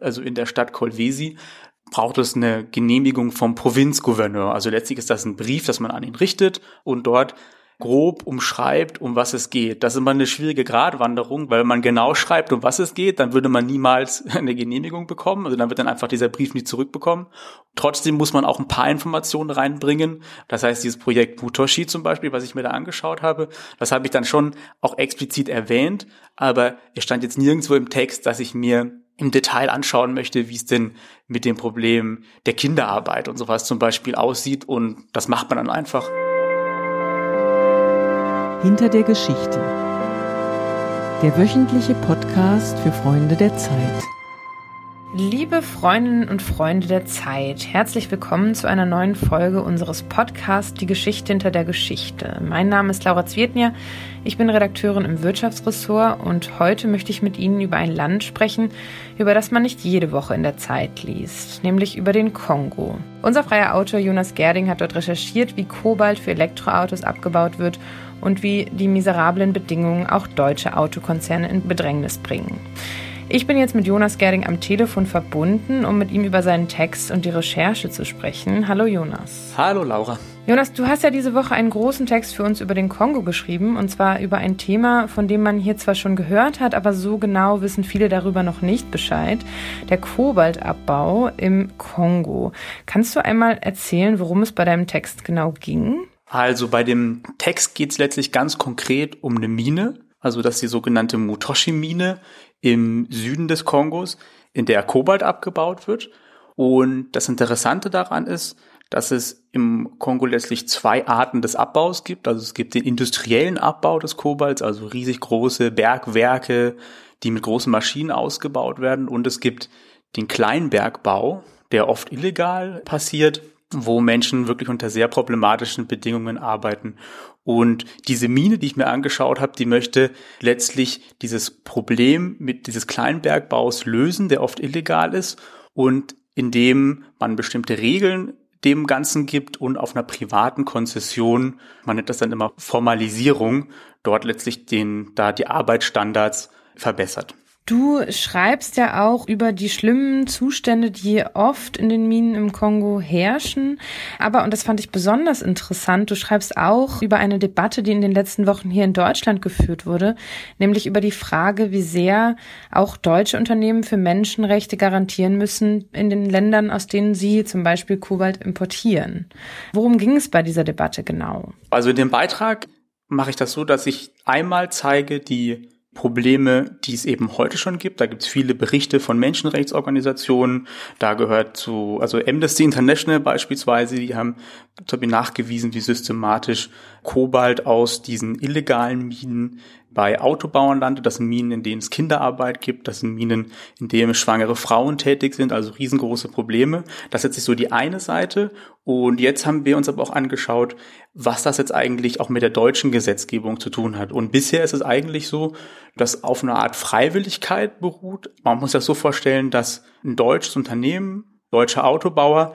also in der Stadt Kolwesi, braucht es eine Genehmigung vom Provinzgouverneur. Also letztlich ist das ein Brief, das man an ihn richtet und dort grob umschreibt, um was es geht. Das ist immer eine schwierige Gratwanderung, weil wenn man genau schreibt, um was es geht, dann würde man niemals eine Genehmigung bekommen. Also dann wird dann einfach dieser Brief nie zurückbekommen. Trotzdem muss man auch ein paar Informationen reinbringen. Das heißt, dieses Projekt Mutoshi zum Beispiel, was ich mir da angeschaut habe, das habe ich dann schon auch explizit erwähnt, aber es stand jetzt nirgendwo im Text, dass ich mir im Detail anschauen möchte, wie es denn mit dem Problem der Kinderarbeit und sowas zum Beispiel aussieht. Und das macht man dann einfach. Hinter der Geschichte. Der wöchentliche Podcast für Freunde der Zeit. Liebe Freundinnen und Freunde der Zeit, herzlich willkommen zu einer neuen Folge unseres Podcasts Die Geschichte hinter der Geschichte. Mein Name ist Laura Zwietnier, ich bin Redakteurin im Wirtschaftsressort und heute möchte ich mit Ihnen über ein Land sprechen, über das man nicht jede Woche in der Zeit liest, nämlich über den Kongo. Unser freier Autor Jonas Gerding hat dort recherchiert, wie Kobalt für Elektroautos abgebaut wird und wie die miserablen Bedingungen auch deutsche Autokonzerne in Bedrängnis bringen. Ich bin jetzt mit Jonas Gerding am Telefon verbunden, um mit ihm über seinen Text und die Recherche zu sprechen. Hallo Jonas. Hallo Laura. Jonas, du hast ja diese Woche einen großen Text für uns über den Kongo geschrieben, und zwar über ein Thema, von dem man hier zwar schon gehört hat, aber so genau wissen viele darüber noch nicht Bescheid. Der Kobaltabbau im Kongo. Kannst du einmal erzählen, worum es bei deinem Text genau ging? Also bei dem Text geht es letztlich ganz konkret um eine Mine, also das ist die sogenannte Mutoshi-Mine im Süden des Kongos, in der Kobalt abgebaut wird. Und das Interessante daran ist, dass es im Kongo letztlich zwei Arten des Abbaus gibt. Also es gibt den industriellen Abbau des Kobalts, also riesig große Bergwerke, die mit großen Maschinen ausgebaut werden. Und es gibt den Kleinbergbau, der oft illegal passiert wo Menschen wirklich unter sehr problematischen Bedingungen arbeiten. Und diese Mine, die ich mir angeschaut habe, die möchte letztlich dieses Problem mit dieses Kleinbergbaus lösen, der oft illegal ist und indem man bestimmte Regeln dem Ganzen gibt und auf einer privaten Konzession, man nennt das dann immer Formalisierung, dort letztlich den, da die Arbeitsstandards verbessert. Du schreibst ja auch über die schlimmen Zustände, die oft in den Minen im Kongo herrschen. Aber, und das fand ich besonders interessant, du schreibst auch über eine Debatte, die in den letzten Wochen hier in Deutschland geführt wurde, nämlich über die Frage, wie sehr auch deutsche Unternehmen für Menschenrechte garantieren müssen in den Ländern, aus denen sie zum Beispiel Kobalt importieren. Worum ging es bei dieser Debatte genau? Also in dem Beitrag mache ich das so, dass ich einmal zeige die Probleme, die es eben heute schon gibt. Da gibt es viele Berichte von Menschenrechtsorganisationen. Da gehört zu, also Amnesty International beispielsweise, die haben nachgewiesen, wie systematisch Kobalt aus diesen illegalen Minen bei Autobauern landet. Das sind Minen, in denen es Kinderarbeit gibt. Das sind Minen, in denen schwangere Frauen tätig sind. Also riesengroße Probleme. Das ist jetzt so die eine Seite. Und jetzt haben wir uns aber auch angeschaut, was das jetzt eigentlich auch mit der deutschen Gesetzgebung zu tun hat. Und bisher ist es eigentlich so, dass auf einer Art Freiwilligkeit beruht. Man muss das so vorstellen, dass ein deutsches Unternehmen, deutscher Autobauer,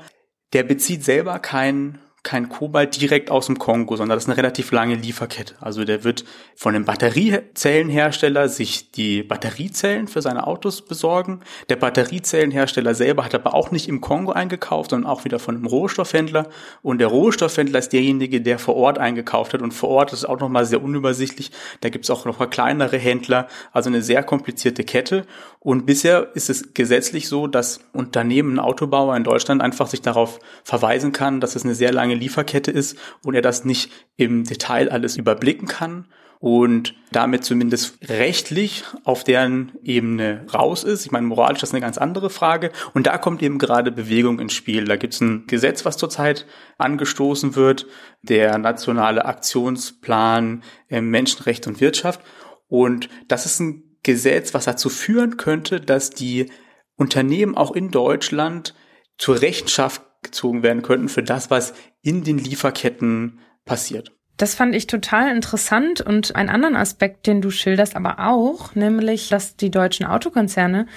der bezieht selber keinen kein Kobalt direkt aus dem Kongo, sondern das ist eine relativ lange Lieferkette. Also der wird von einem Batteriezellenhersteller sich die Batteriezellen für seine Autos besorgen. Der Batteriezellenhersteller selber hat aber auch nicht im Kongo eingekauft, sondern auch wieder von einem Rohstoffhändler. Und der Rohstoffhändler ist derjenige, der vor Ort eingekauft hat. Und vor Ort ist auch nochmal sehr unübersichtlich. Da gibt es auch noch kleinere Händler. Also eine sehr komplizierte Kette. Und bisher ist es gesetzlich so, dass Unternehmen, Autobauer in Deutschland einfach sich darauf verweisen kann, dass es eine sehr lange Lieferkette ist und er das nicht im Detail alles überblicken kann und damit zumindest rechtlich auf deren Ebene raus ist. Ich meine, moralisch ist das eine ganz andere Frage. Und da kommt eben gerade Bewegung ins Spiel. Da gibt es ein Gesetz, was zurzeit angestoßen wird, der nationale Aktionsplan äh, Menschenrecht und Wirtschaft. Und das ist ein Gesetz, was dazu führen könnte, dass die Unternehmen auch in Deutschland zur Rechenschaft gezogen werden könnten für das, was in den Lieferketten passiert. Das fand ich total interessant und einen anderen Aspekt, den du schilderst, aber auch, nämlich, dass die deutschen Autokonzerne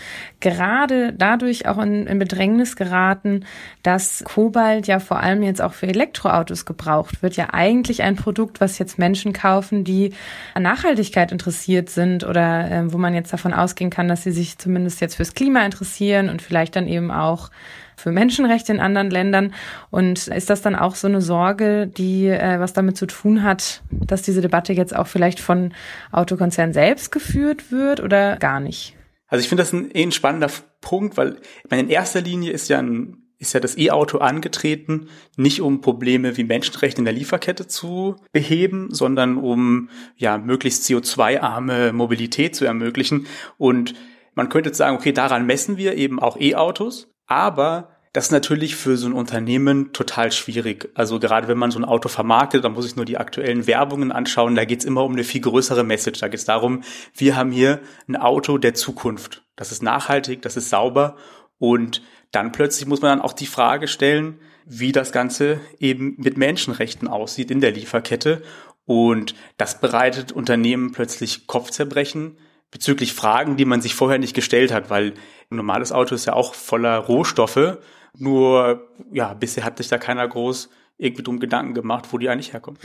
gerade dadurch auch in, in Bedrängnis geraten, dass Kobalt ja vor allem jetzt auch für Elektroautos gebraucht wird. Ja eigentlich ein Produkt, was jetzt Menschen kaufen, die an Nachhaltigkeit interessiert sind oder äh, wo man jetzt davon ausgehen kann, dass sie sich zumindest jetzt fürs Klima interessieren und vielleicht dann eben auch für Menschenrechte in anderen Ländern. Und ist das dann auch so eine Sorge, die äh, was damit zu tun hat, dass diese Debatte jetzt auch vielleicht von Autokonzernen selbst geführt wird oder gar nicht? Also ich finde das ein, eh ein spannender Punkt, weil ich meine, in erster Linie ist ja ein ist ja das E-Auto angetreten, nicht um Probleme wie Menschenrechte in der Lieferkette zu beheben, sondern um ja möglichst CO2-arme Mobilität zu ermöglichen. Und man könnte sagen, okay, daran messen wir eben auch E-Autos. Aber das ist natürlich für so ein Unternehmen total schwierig. Also gerade wenn man so ein Auto vermarktet, dann muss ich nur die aktuellen Werbungen anschauen. Da geht es immer um eine viel größere Message. Da geht es darum, wir haben hier ein Auto der Zukunft. Das ist nachhaltig, das ist sauber. Und dann plötzlich muss man dann auch die Frage stellen, wie das Ganze eben mit Menschenrechten aussieht in der Lieferkette. Und das bereitet Unternehmen plötzlich Kopfzerbrechen bezüglich Fragen, die man sich vorher nicht gestellt hat, weil ein normales Auto ist ja auch voller Rohstoffe. Nur, ja, bisher hat sich da keiner groß irgendwie drum Gedanken gemacht, wo die eigentlich herkommen.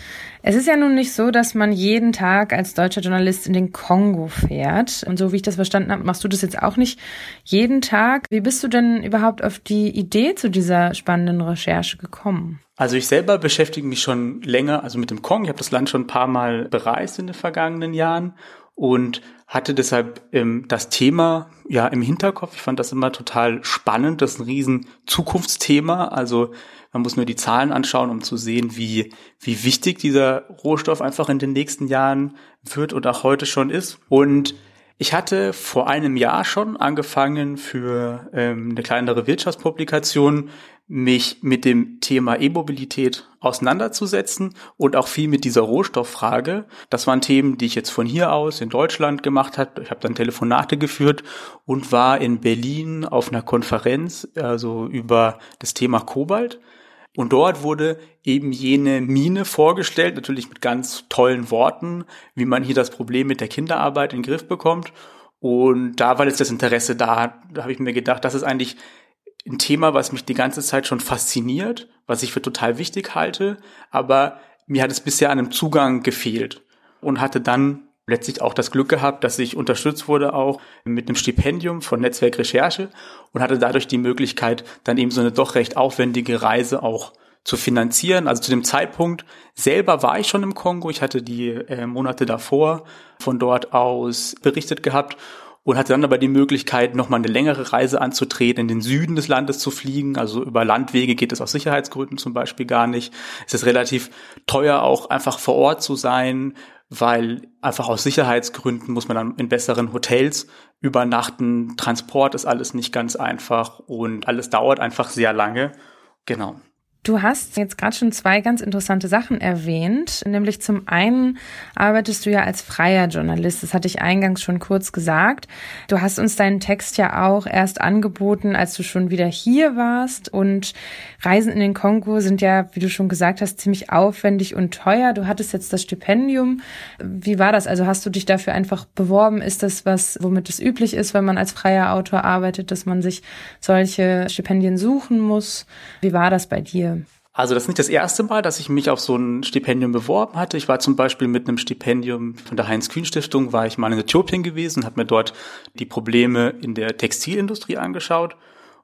Es ist ja nun nicht so, dass man jeden Tag als deutscher Journalist in den Kongo fährt. Und so wie ich das verstanden habe, machst du das jetzt auch nicht jeden Tag. Wie bist du denn überhaupt auf die Idee zu dieser spannenden Recherche gekommen? Also ich selber beschäftige mich schon länger, also mit dem Kongo. Ich habe das Land schon ein paar Mal bereist in den vergangenen Jahren und hatte deshalb ähm, das Thema ja im Hinterkopf. Ich fand das immer total spannend. Das ist ein riesen Zukunftsthema. Also man muss nur die Zahlen anschauen, um zu sehen, wie, wie wichtig dieser Rohstoff einfach in den nächsten Jahren wird und auch heute schon ist. Und ich hatte vor einem Jahr schon angefangen für ähm, eine kleinere Wirtschaftspublikation mich mit dem Thema E-Mobilität auseinanderzusetzen und auch viel mit dieser Rohstofffrage. Das waren Themen, die ich jetzt von hier aus in Deutschland gemacht habe. Ich habe dann Telefonate geführt und war in Berlin auf einer Konferenz, also über das Thema Kobalt. Und dort wurde eben jene Mine vorgestellt, natürlich mit ganz tollen Worten, wie man hier das Problem mit der Kinderarbeit in den Griff bekommt. Und da war jetzt das Interesse da. Da habe ich mir gedacht, das ist eigentlich ein Thema, was mich die ganze Zeit schon fasziniert, was ich für total wichtig halte, aber mir hat es bisher an einem Zugang gefehlt und hatte dann letztlich auch das Glück gehabt, dass ich unterstützt wurde auch mit einem Stipendium von Netzwerk Recherche und hatte dadurch die Möglichkeit, dann eben so eine doch recht aufwendige Reise auch zu finanzieren. Also zu dem Zeitpunkt selber war ich schon im Kongo. Ich hatte die äh, Monate davor von dort aus berichtet gehabt und hatte dann aber die Möglichkeit, nochmal eine längere Reise anzutreten, in den Süden des Landes zu fliegen. Also über Landwege geht es aus Sicherheitsgründen zum Beispiel gar nicht. Es ist relativ teuer auch einfach vor Ort zu sein, weil einfach aus Sicherheitsgründen muss man dann in besseren Hotels übernachten. Transport ist alles nicht ganz einfach und alles dauert einfach sehr lange. Genau. Du hast jetzt gerade schon zwei ganz interessante Sachen erwähnt, nämlich zum einen arbeitest du ja als freier Journalist, das hatte ich eingangs schon kurz gesagt. Du hast uns deinen Text ja auch erst angeboten, als du schon wieder hier warst und Reisen in den Kongo sind ja, wie du schon gesagt hast, ziemlich aufwendig und teuer. Du hattest jetzt das Stipendium. Wie war das? Also hast du dich dafür einfach beworben? Ist das was, womit es üblich ist, wenn man als freier Autor arbeitet, dass man sich solche Stipendien suchen muss? Wie war das bei dir? Also das ist nicht das erste Mal, dass ich mich auf so ein Stipendium beworben hatte. Ich war zum Beispiel mit einem Stipendium von der Heinz-Kühn-Stiftung, war ich mal in Äthiopien gewesen habe mir dort die Probleme in der Textilindustrie angeschaut.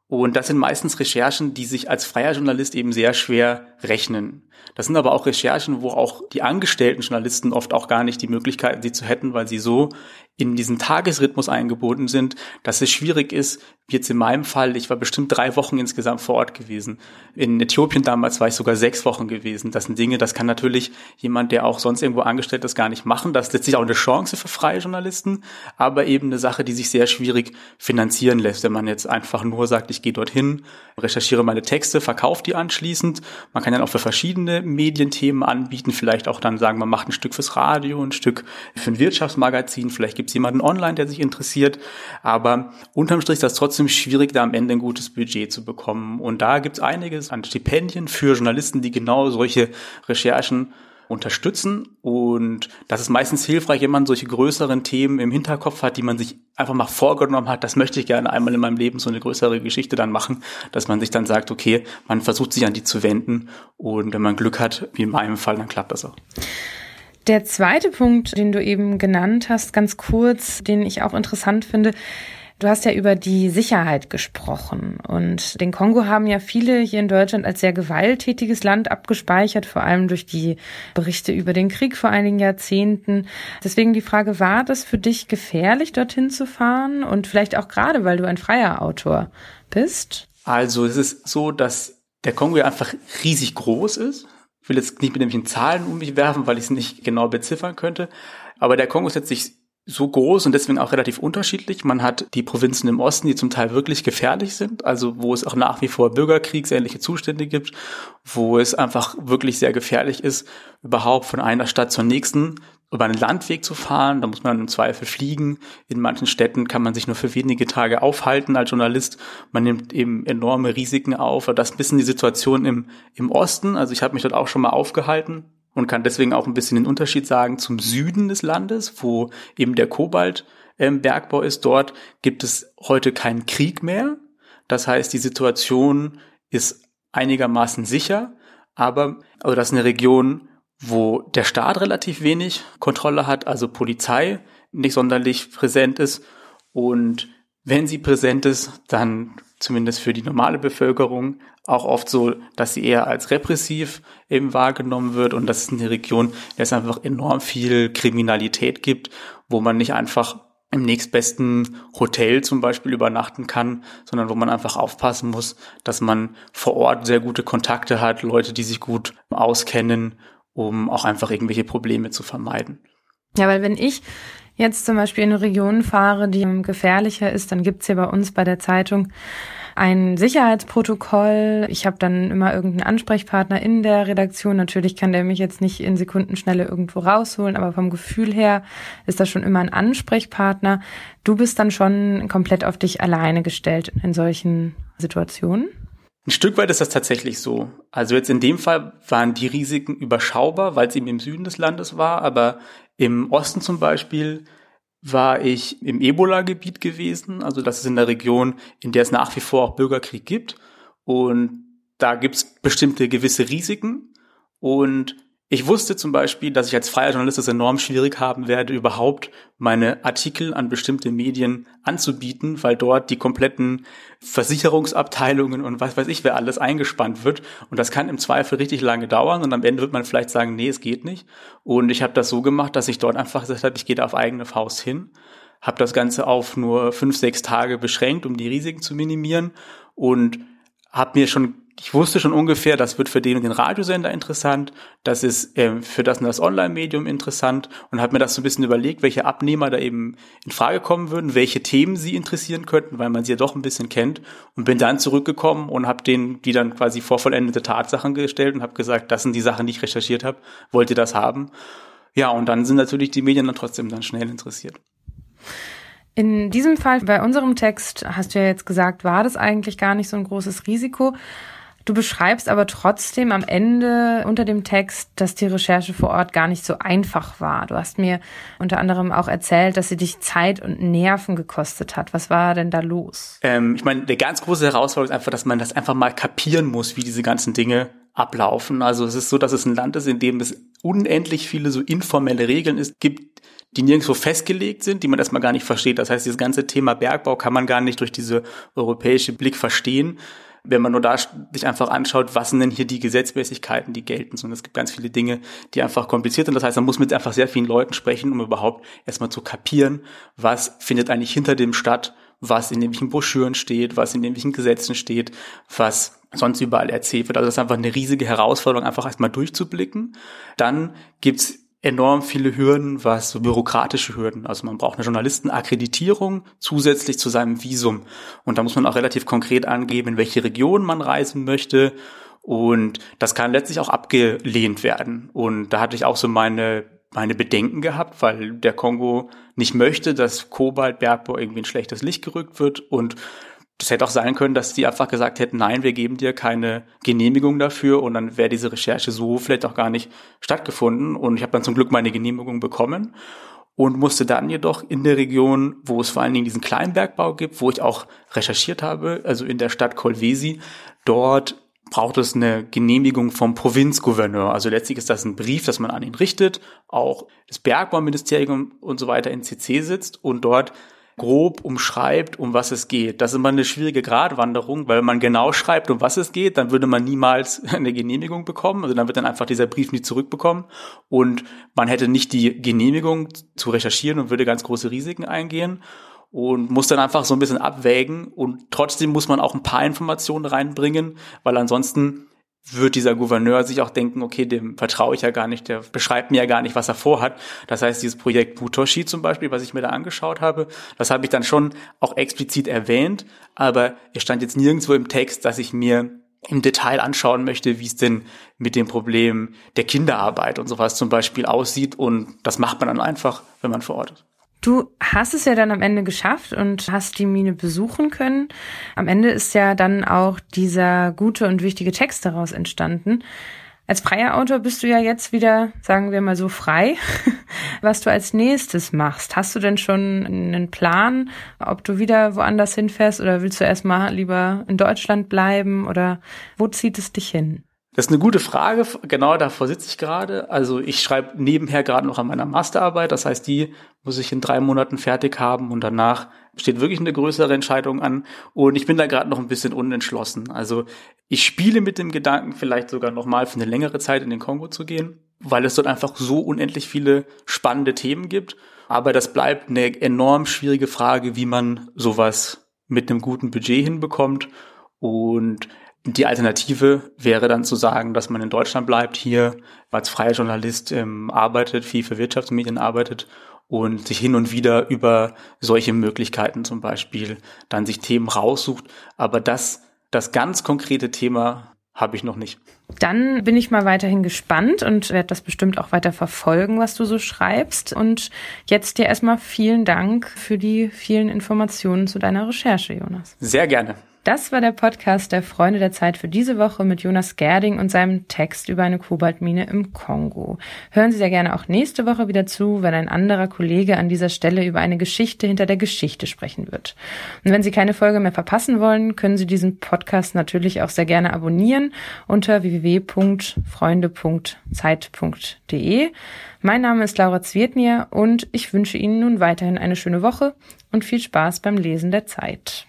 Und das sind meistens Recherchen, die sich als freier Journalist eben sehr schwer rechnen. Das sind aber auch Recherchen, wo auch die angestellten Journalisten oft auch gar nicht die Möglichkeiten, sie zu hätten, weil sie so in diesen Tagesrhythmus eingebunden sind, dass es schwierig ist, wie jetzt in meinem Fall, ich war bestimmt drei Wochen insgesamt vor Ort gewesen. In Äthiopien damals war ich sogar sechs Wochen gewesen. Das sind Dinge, das kann natürlich jemand, der auch sonst irgendwo angestellt ist, gar nicht machen. Das ist letztlich auch eine Chance für freie Journalisten, aber eben eine Sache, die sich sehr schwierig finanzieren lässt, wenn man jetzt einfach nur sagt, ich gehe dorthin, recherchiere meine Texte, verkaufe die anschließend. Man kann dann auch für verschiedene Medienthemen anbieten, vielleicht auch dann sagen, man macht ein Stück fürs Radio, ein Stück für ein Wirtschaftsmagazin, vielleicht gibt es jemanden online, der sich interessiert. Aber unterm Strich ist das trotzdem schwierig, da am Ende ein gutes Budget zu bekommen. Und da gibt es einiges an Stipendien für Journalisten, die genau solche Recherchen unterstützen. Und das ist meistens hilfreich, wenn man solche größeren Themen im Hinterkopf hat, die man sich einfach mal vorgenommen hat, das möchte ich gerne einmal in meinem Leben so eine größere Geschichte dann machen, dass man sich dann sagt, okay, man versucht sich an die zu wenden und wenn man Glück hat, wie in meinem Fall, dann klappt das auch. Der zweite Punkt, den du eben genannt hast, ganz kurz, den ich auch interessant finde, Du hast ja über die Sicherheit gesprochen und den Kongo haben ja viele hier in Deutschland als sehr gewalttätiges Land abgespeichert, vor allem durch die Berichte über den Krieg vor einigen Jahrzehnten. Deswegen die Frage, war das für dich gefährlich, dorthin zu fahren und vielleicht auch gerade, weil du ein freier Autor bist? Also es ist so, dass der Kongo einfach riesig groß ist. Ich will jetzt nicht mit nämlichen Zahlen um mich werfen, weil ich es nicht genau beziffern könnte. Aber der Kongo setzt sich so groß und deswegen auch relativ unterschiedlich. Man hat die Provinzen im Osten, die zum Teil wirklich gefährlich sind, also wo es auch nach wie vor bürgerkriegsähnliche Zustände gibt, wo es einfach wirklich sehr gefährlich ist, überhaupt von einer Stadt zur nächsten über einen Landweg zu fahren. Da muss man im Zweifel fliegen. In manchen Städten kann man sich nur für wenige Tage aufhalten als Journalist. Man nimmt eben enorme Risiken auf. Das ist ein bisschen die Situation im, im Osten. Also ich habe mich dort auch schon mal aufgehalten und kann deswegen auch ein bisschen den Unterschied sagen zum Süden des Landes, wo eben der Kobaltbergbau ähm, ist. Dort gibt es heute keinen Krieg mehr. Das heißt, die Situation ist einigermaßen sicher, aber also das ist eine Region, wo der Staat relativ wenig Kontrolle hat, also Polizei nicht sonderlich präsent ist. Und wenn sie präsent ist, dann zumindest für die normale Bevölkerung auch oft so, dass sie eher als repressiv eben wahrgenommen wird und das ist eine Region, der es einfach enorm viel Kriminalität gibt, wo man nicht einfach im nächstbesten Hotel zum Beispiel übernachten kann, sondern wo man einfach aufpassen muss, dass man vor Ort sehr gute Kontakte hat, Leute, die sich gut auskennen, um auch einfach irgendwelche Probleme zu vermeiden. Ja, weil wenn ich jetzt zum Beispiel in eine Region fahre, die gefährlicher ist, dann gibt's hier bei uns bei der Zeitung ein Sicherheitsprotokoll. Ich habe dann immer irgendeinen Ansprechpartner in der Redaktion. Natürlich kann der mich jetzt nicht in Sekundenschnelle irgendwo rausholen, aber vom Gefühl her ist das schon immer ein Ansprechpartner. Du bist dann schon komplett auf dich alleine gestellt in solchen Situationen? Ein Stück weit ist das tatsächlich so. Also jetzt in dem Fall waren die Risiken überschaubar, weil es eben im Süden des Landes war, aber im Osten zum Beispiel war ich im Ebola-Gebiet gewesen. Also das ist in der Region, in der es nach wie vor auch Bürgerkrieg gibt. Und da gibt es bestimmte gewisse Risiken. Und ich wusste zum Beispiel, dass ich als freier Journalist es enorm schwierig haben werde, überhaupt meine Artikel an bestimmte Medien anzubieten, weil dort die kompletten Versicherungsabteilungen und was weiß ich, wer alles eingespannt wird. Und das kann im Zweifel richtig lange dauern und am Ende wird man vielleicht sagen, nee, es geht nicht. Und ich habe das so gemacht, dass ich dort einfach gesagt habe, ich gehe da auf eigene Faust hin, habe das Ganze auf nur fünf, sechs Tage beschränkt, um die Risiken zu minimieren und habe mir schon ich wusste schon ungefähr, das wird für den und den Radiosender interessant, das ist ähm, für das und das Online-Medium interessant und habe mir das so ein bisschen überlegt, welche Abnehmer da eben in Frage kommen würden, welche Themen sie interessieren könnten, weil man sie ja doch ein bisschen kennt und bin dann zurückgekommen und habe denen die dann quasi vorvollendete Tatsachen gestellt und habe gesagt, das sind die Sachen, die ich recherchiert habe, wollt ihr das haben? Ja, und dann sind natürlich die Medien dann trotzdem dann schnell interessiert. In diesem Fall, bei unserem Text, hast du ja jetzt gesagt, war das eigentlich gar nicht so ein großes Risiko. Du beschreibst aber trotzdem am Ende unter dem Text, dass die Recherche vor Ort gar nicht so einfach war. Du hast mir unter anderem auch erzählt, dass sie dich Zeit und Nerven gekostet hat. Was war denn da los? Ähm, ich meine, der ganz große Herausforderung ist einfach, dass man das einfach mal kapieren muss, wie diese ganzen Dinge ablaufen. Also es ist so, dass es ein Land ist, in dem es unendlich viele so informelle Regeln ist, gibt, die nirgendwo festgelegt sind, die man erstmal gar nicht versteht. Das heißt, dieses ganze Thema Bergbau kann man gar nicht durch diese europäische Blick verstehen wenn man nur da sich einfach anschaut, was sind denn hier die Gesetzmäßigkeiten, die gelten, sondern es gibt ganz viele Dinge, die einfach kompliziert sind. Das heißt, man muss mit einfach sehr vielen Leuten sprechen, um überhaupt erstmal zu kapieren, was findet eigentlich hinter dem statt, was in irgendwelchen Broschüren steht, was in irgendwelchen Gesetzen steht, was sonst überall erzählt wird. Also das ist einfach eine riesige Herausforderung, einfach erstmal durchzublicken. Dann gibt's enorm viele Hürden, was so bürokratische Hürden. Also man braucht eine Journalistenakkreditierung zusätzlich zu seinem Visum. Und da muss man auch relativ konkret angeben, in welche Region man reisen möchte. Und das kann letztlich auch abgelehnt werden. Und da hatte ich auch so meine, meine Bedenken gehabt, weil der Kongo nicht möchte, dass Kobaltbergbau irgendwie ein schlechtes Licht gerückt wird. Und das hätte auch sein können, dass die einfach gesagt hätten, nein, wir geben dir keine Genehmigung dafür und dann wäre diese Recherche so vielleicht auch gar nicht stattgefunden. Und ich habe dann zum Glück meine Genehmigung bekommen und musste dann jedoch in der Region, wo es vor allen Dingen diesen Kleinbergbau gibt, wo ich auch recherchiert habe, also in der Stadt Colvesi, dort braucht es eine Genehmigung vom Provinzgouverneur. Also letztlich ist das ein Brief, das man an ihn richtet, auch das Bergbauministerium und so weiter in CC sitzt und dort grob umschreibt, um was es geht. Das ist immer eine schwierige Gratwanderung, weil wenn man genau schreibt, um was es geht, dann würde man niemals eine Genehmigung bekommen. Also dann wird dann einfach dieser Brief nie zurückbekommen und man hätte nicht die Genehmigung zu recherchieren und würde ganz große Risiken eingehen und muss dann einfach so ein bisschen abwägen und trotzdem muss man auch ein paar Informationen reinbringen, weil ansonsten wird dieser Gouverneur sich auch denken, okay, dem vertraue ich ja gar nicht, der beschreibt mir ja gar nicht, was er vorhat. Das heißt, dieses Projekt Butoshi zum Beispiel, was ich mir da angeschaut habe, das habe ich dann schon auch explizit erwähnt, aber es stand jetzt nirgendwo im Text, dass ich mir im Detail anschauen möchte, wie es denn mit dem Problem der Kinderarbeit und sowas zum Beispiel aussieht. Und das macht man dann einfach, wenn man vor Ort ist. Du hast es ja dann am Ende geschafft und hast die Mine besuchen können. Am Ende ist ja dann auch dieser gute und wichtige Text daraus entstanden. Als freier Autor bist du ja jetzt wieder, sagen wir mal so, frei, was du als nächstes machst. Hast du denn schon einen Plan, ob du wieder woanders hinfährst oder willst du erstmal lieber in Deutschland bleiben oder wo zieht es dich hin? Das ist eine gute Frage. Genau davor sitze ich gerade. Also ich schreibe nebenher gerade noch an meiner Masterarbeit. Das heißt, die muss ich in drei Monaten fertig haben und danach steht wirklich eine größere Entscheidung an. Und ich bin da gerade noch ein bisschen unentschlossen. Also ich spiele mit dem Gedanken, vielleicht sogar noch mal für eine längere Zeit in den Kongo zu gehen, weil es dort einfach so unendlich viele spannende Themen gibt. Aber das bleibt eine enorm schwierige Frage, wie man sowas mit einem guten Budget hinbekommt. Und die Alternative wäre dann zu sagen, dass man in Deutschland bleibt, hier als freier Journalist ähm, arbeitet, viel für Wirtschaftsmedien arbeitet und sich hin und wieder über solche Möglichkeiten zum Beispiel dann sich Themen raussucht. Aber das, das ganz konkrete Thema habe ich noch nicht. Dann bin ich mal weiterhin gespannt und werde das bestimmt auch weiter verfolgen, was du so schreibst. Und jetzt dir erstmal vielen Dank für die vielen Informationen zu deiner Recherche, Jonas. Sehr gerne. Das war der Podcast der Freunde der Zeit für diese Woche mit Jonas Gerding und seinem Text über eine Kobaltmine im Kongo. Hören Sie sehr gerne auch nächste Woche wieder zu, wenn ein anderer Kollege an dieser Stelle über eine Geschichte hinter der Geschichte sprechen wird. Und wenn Sie keine Folge mehr verpassen wollen, können Sie diesen Podcast natürlich auch sehr gerne abonnieren unter www.freunde.zeit.de. Mein Name ist Laura Zwietnier und ich wünsche Ihnen nun weiterhin eine schöne Woche und viel Spaß beim Lesen der Zeit.